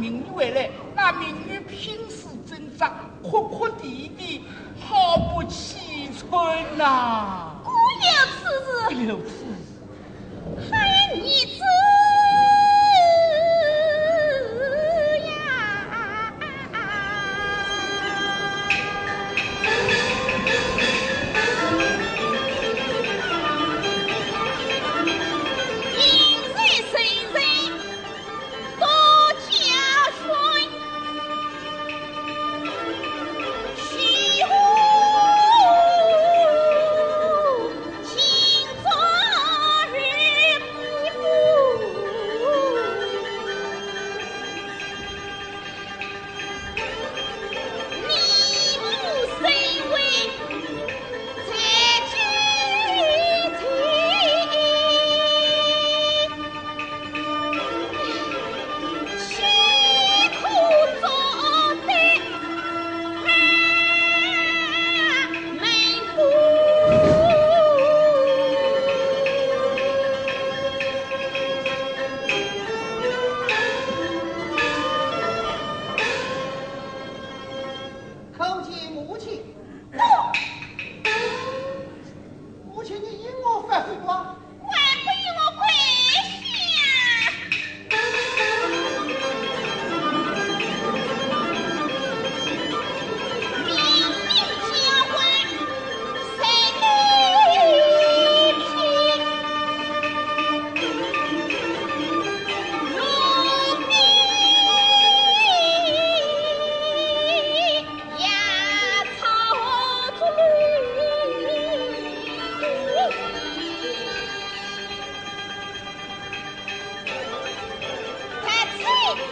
民女回来那民女拼死挣扎哭哭啼啼好不凄春呐。姑娘次子还有你去，不。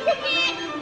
Look at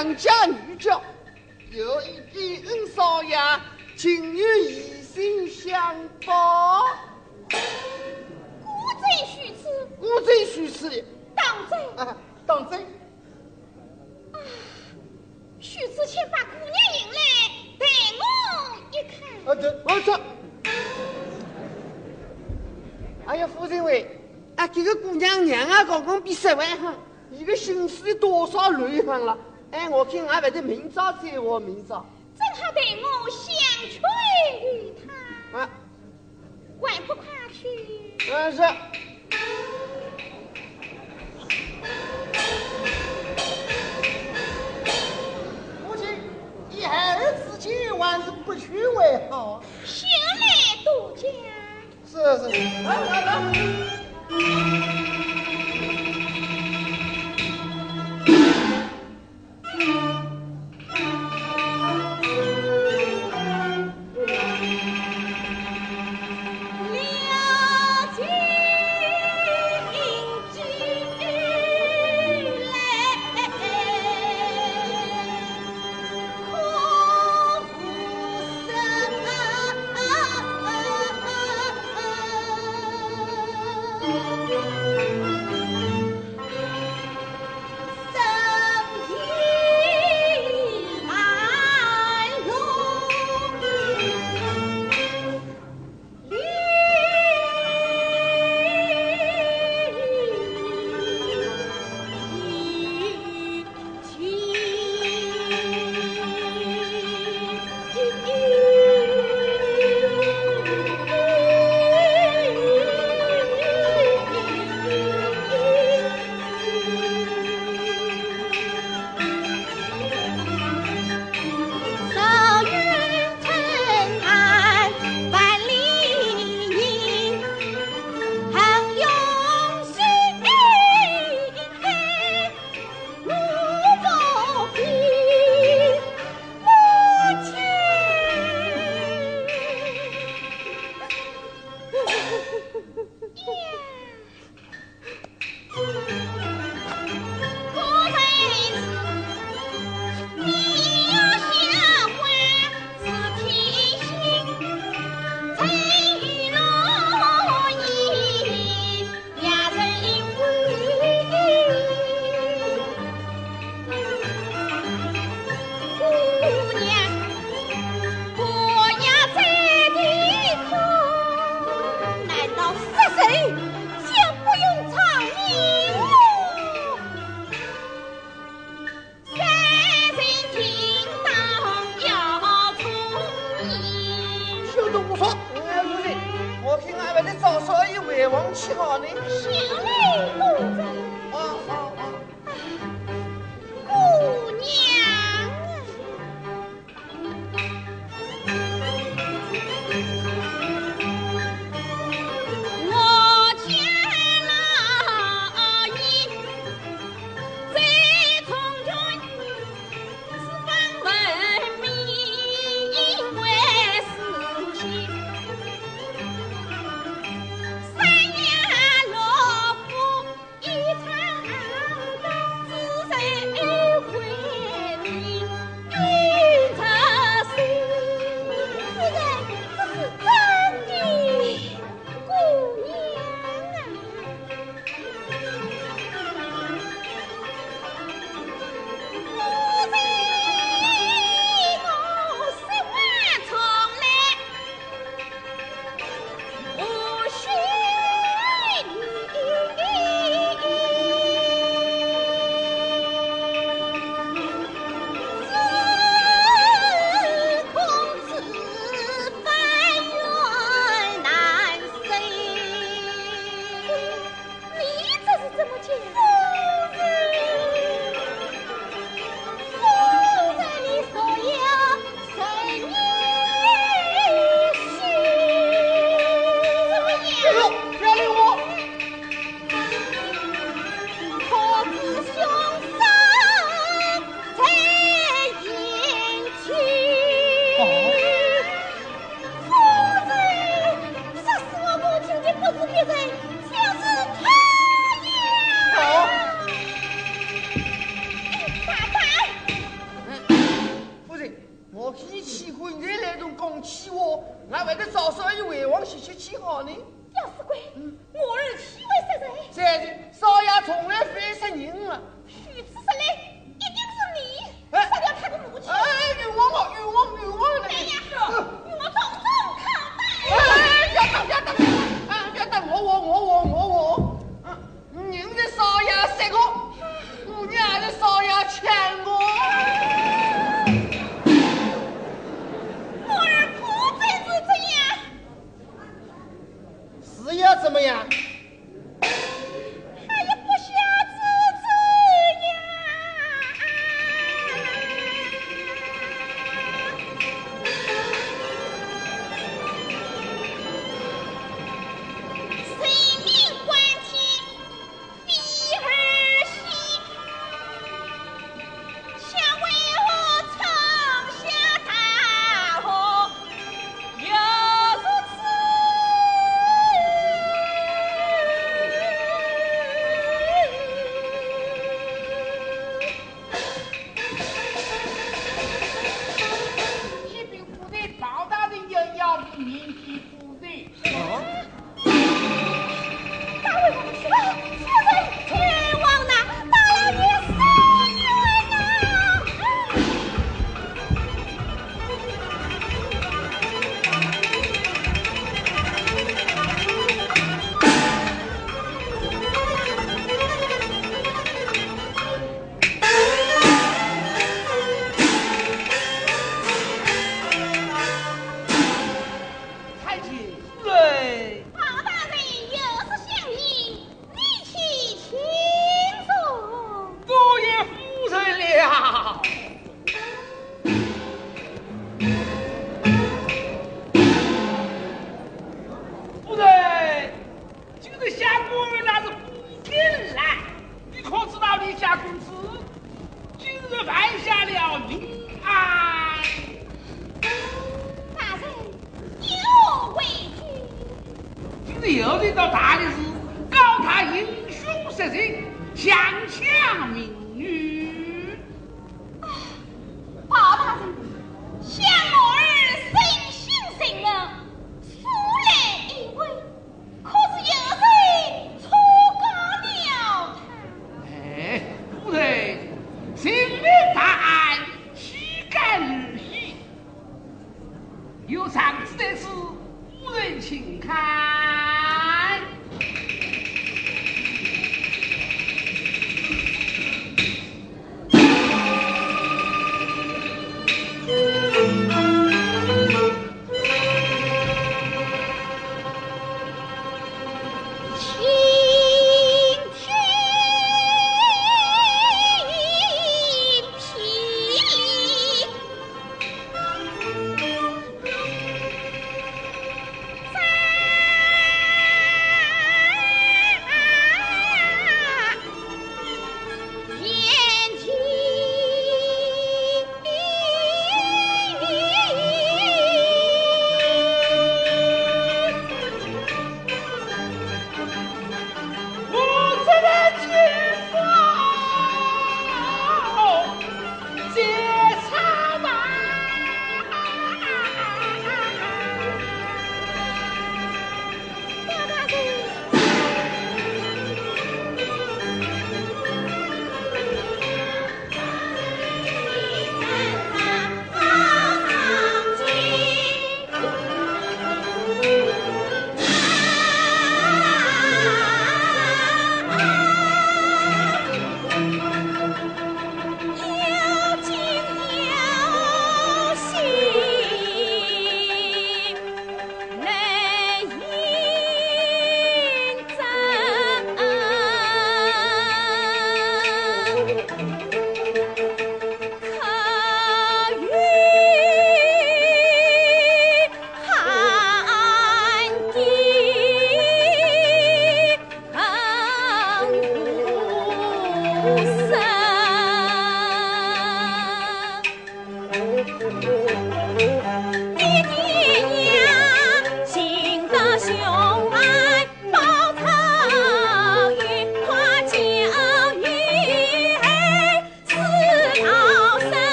良家女眷。有一比恩少爷，情愿以身相报。孤贼许此，孤贼许此，当真？啊，当真。许此，请把姑娘引来，待我一看。啊，对，我说。哎呀，夫人喂，啊，这个姑娘娘啊，刚刚比十万行，一个心思多少乱行了。哎，我看俺不得明早再话，明早。正好带我相劝于他。啊，还不快去？啊是。母亲，一孩儿之间还是不去为好。先来多讲。是是，来来来。又得到大理寺告他英凶色罪，强抢民。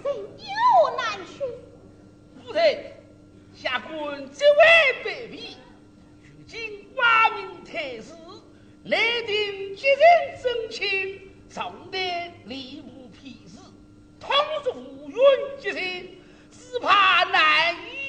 人有难处。夫人，下官极为卑鄙，如今挂名太师，来定接任正情，重得礼部批示，倘若无缘接任，只怕难以。